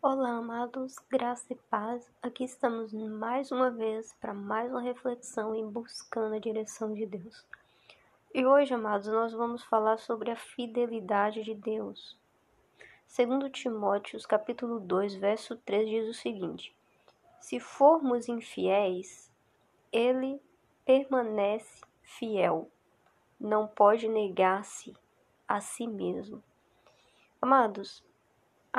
Olá, amados, graça e paz. Aqui estamos mais uma vez para mais uma reflexão em buscando a direção de Deus. E hoje, amados, nós vamos falar sobre a fidelidade de Deus. Segundo Timóteos, capítulo 2, verso 3 diz o seguinte: Se formos infiéis, ele permanece fiel. Não pode negar-se a si mesmo. Amados,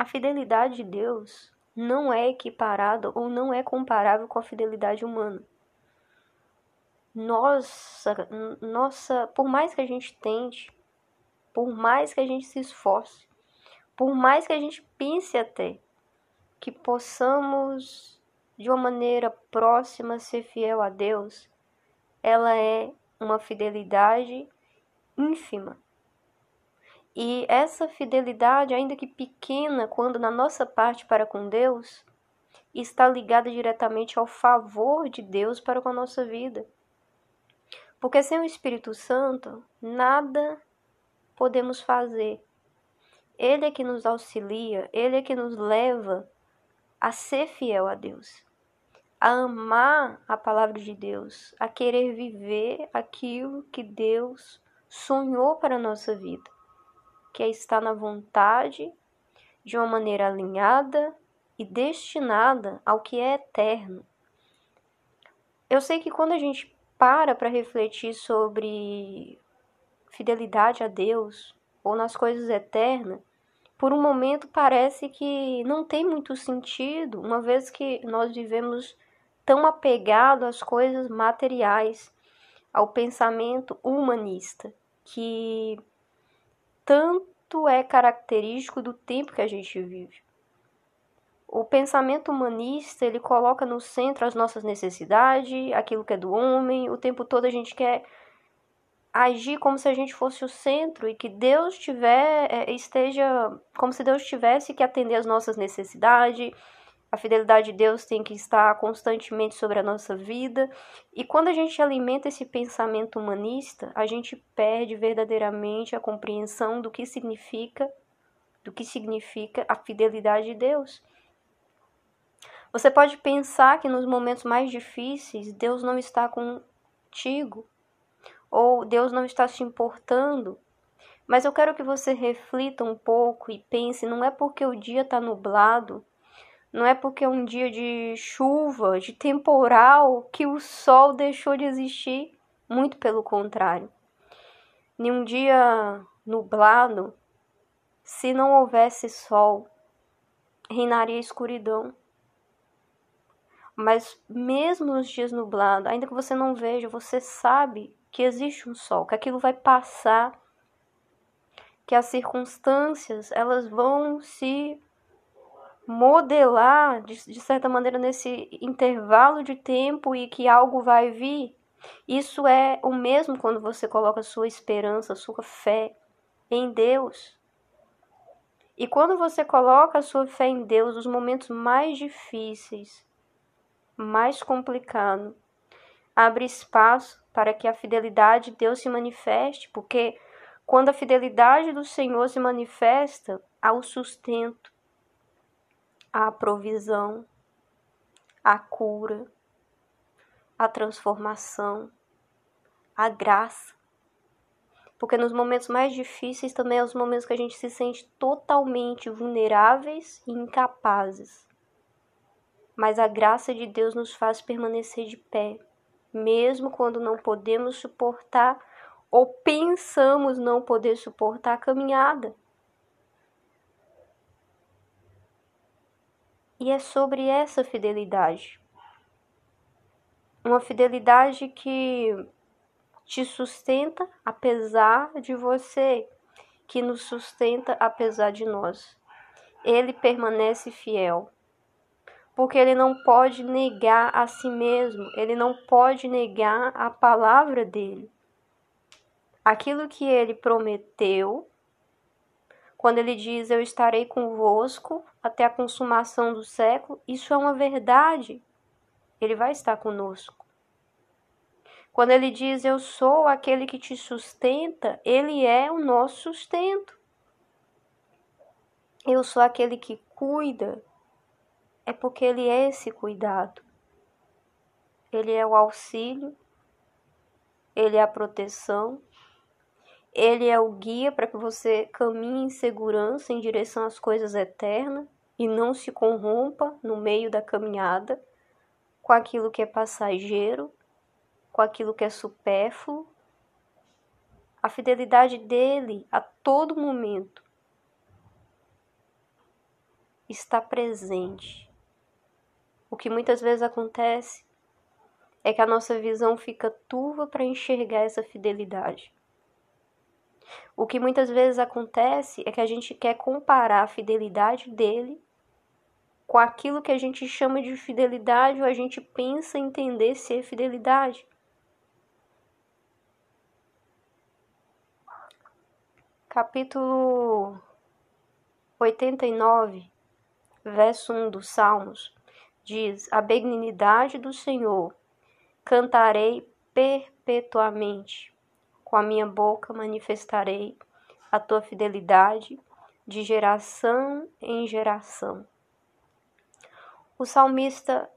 a fidelidade de Deus não é equiparada ou não é comparável com a fidelidade humana. Nossa, nossa, por mais que a gente tente, por mais que a gente se esforce, por mais que a gente pense até que possamos de uma maneira próxima ser fiel a Deus, ela é uma fidelidade ínfima. E essa fidelidade, ainda que pequena, quando na nossa parte para com Deus, está ligada diretamente ao favor de Deus para com a nossa vida. Porque sem o Espírito Santo, nada podemos fazer. Ele é que nos auxilia, ele é que nos leva a ser fiel a Deus, a amar a palavra de Deus, a querer viver aquilo que Deus sonhou para a nossa vida que é estar na vontade de uma maneira alinhada e destinada ao que é eterno. Eu sei que quando a gente para para refletir sobre fidelidade a Deus ou nas coisas eternas, por um momento parece que não tem muito sentido, uma vez que nós vivemos tão apegado às coisas materiais, ao pensamento humanista, que tanto é característico do tempo que a gente vive. O pensamento humanista, ele coloca no centro as nossas necessidades, aquilo que é do homem, o tempo todo a gente quer agir como se a gente fosse o centro e que Deus tiver, é, esteja como se Deus tivesse que atender às nossas necessidades, a fidelidade de Deus tem que estar constantemente sobre a nossa vida. E quando a gente alimenta esse pensamento humanista, a gente perde verdadeiramente a compreensão do que significa, do que significa a fidelidade de Deus. Você pode pensar que nos momentos mais difíceis Deus não está contigo, ou Deus não está se importando. Mas eu quero que você reflita um pouco e pense: não é porque o dia está nublado não é porque é um dia de chuva, de temporal, que o sol deixou de existir. Muito pelo contrário. Em um dia nublado, se não houvesse sol, reinaria escuridão. Mas mesmo nos dias nublados, ainda que você não veja, você sabe que existe um sol, que aquilo vai passar, que as circunstâncias elas vão se modelar, de, de certa maneira, nesse intervalo de tempo e que algo vai vir. Isso é o mesmo quando você coloca sua esperança, sua fé em Deus. E quando você coloca a sua fé em Deus, os momentos mais difíceis, mais complicados, abre espaço para que a fidelidade de Deus se manifeste, porque quando a fidelidade do Senhor se manifesta, há o sustento, a provisão, a cura, a transformação, a graça. Porque nos momentos mais difíceis também é os momentos que a gente se sente totalmente vulneráveis e incapazes. Mas a graça de Deus nos faz permanecer de pé, mesmo quando não podemos suportar ou pensamos não poder suportar a caminhada. E é sobre essa fidelidade. Uma fidelidade que te sustenta apesar de você, que nos sustenta apesar de nós. Ele permanece fiel, porque ele não pode negar a si mesmo, ele não pode negar a palavra dele. Aquilo que ele prometeu, quando ele diz eu estarei convosco até a consumação do século, isso é uma verdade. Ele vai estar conosco. Quando ele diz eu sou aquele que te sustenta, ele é o nosso sustento. Eu sou aquele que cuida é porque Ele é esse cuidado. Ele é o auxílio, Ele é a proteção, Ele é o guia para que você caminhe em segurança em direção às coisas eternas e não se corrompa no meio da caminhada com aquilo que é passageiro, com aquilo que é supérfluo. A fidelidade dele a todo momento está presente. O que muitas vezes acontece é que a nossa visão fica turva para enxergar essa fidelidade. O que muitas vezes acontece é que a gente quer comparar a fidelidade dele com aquilo que a gente chama de fidelidade ou a gente pensa entender se é fidelidade. Capítulo 89, verso 1 dos Salmos, diz: A benignidade do Senhor cantarei perpetuamente, com a minha boca manifestarei a tua fidelidade de geração em geração. O salmista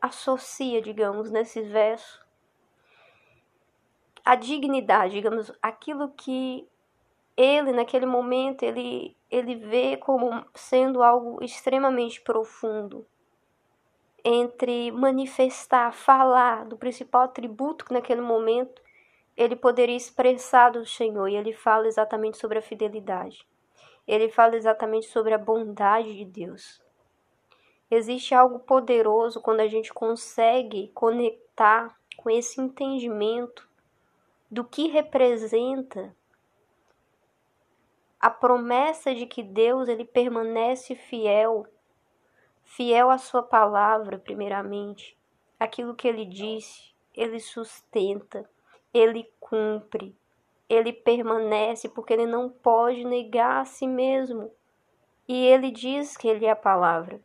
associa, digamos, nesse verso, a dignidade, digamos, aquilo que ele naquele momento ele ele vê como sendo algo extremamente profundo entre manifestar, falar do principal atributo que naquele momento ele poderia expressar do Senhor, e ele fala exatamente sobre a fidelidade. Ele fala exatamente sobre a bondade de Deus. Existe algo poderoso quando a gente consegue conectar com esse entendimento do que representa a promessa de que Deus ele permanece fiel, fiel à sua palavra, primeiramente. Aquilo que ele disse, ele sustenta, ele cumpre, ele permanece porque ele não pode negar a si mesmo. E ele diz que ele é a palavra.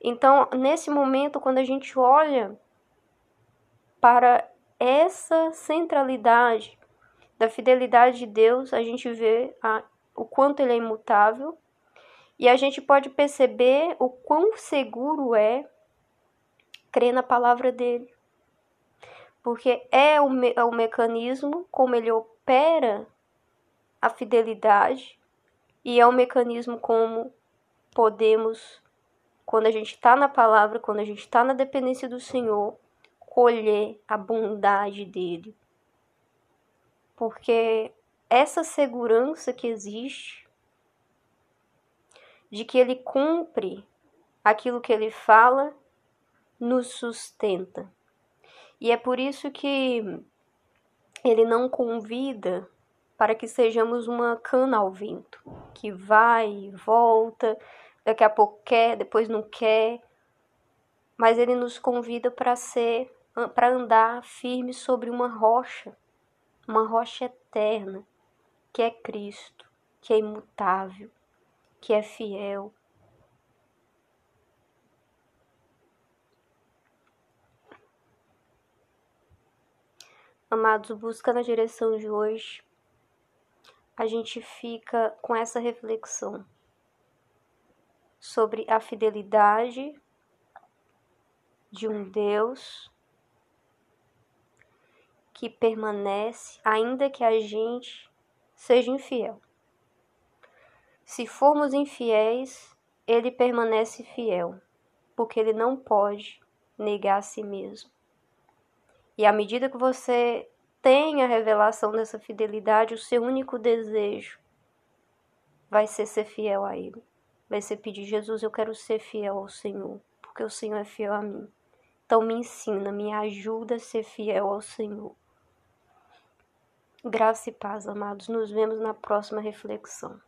Então, nesse momento, quando a gente olha para essa centralidade da fidelidade de Deus, a gente vê a, o quanto ele é imutável e a gente pode perceber o quão seguro é crer na palavra dele. Porque é o, me, é o mecanismo como ele opera a fidelidade e é o mecanismo como podemos quando a gente está na palavra, quando a gente está na dependência do Senhor, colher a bondade dele. Porque essa segurança que existe de que ele cumpre aquilo que ele fala nos sustenta. E é por isso que ele não convida para que sejamos uma cana ao vento, que vai volta, daqui a pouco quer, depois não quer. Mas ele nos convida para ser, para andar firme sobre uma rocha, uma rocha eterna, que é Cristo, que é imutável, que é fiel. Amados, busca na direção de hoje, a gente fica com essa reflexão sobre a fidelidade de um Deus que permanece, ainda que a gente seja infiel. Se formos infiéis, ele permanece fiel, porque ele não pode negar a si mesmo. E à medida que você tem a revelação dessa fidelidade, o seu único desejo vai ser ser fiel a ele vai ser pedir: Jesus, eu quero ser fiel ao Senhor, porque o Senhor é fiel a mim. Então me ensina, me ajuda a ser fiel ao Senhor. Graça e paz, amados. Nos vemos na próxima reflexão.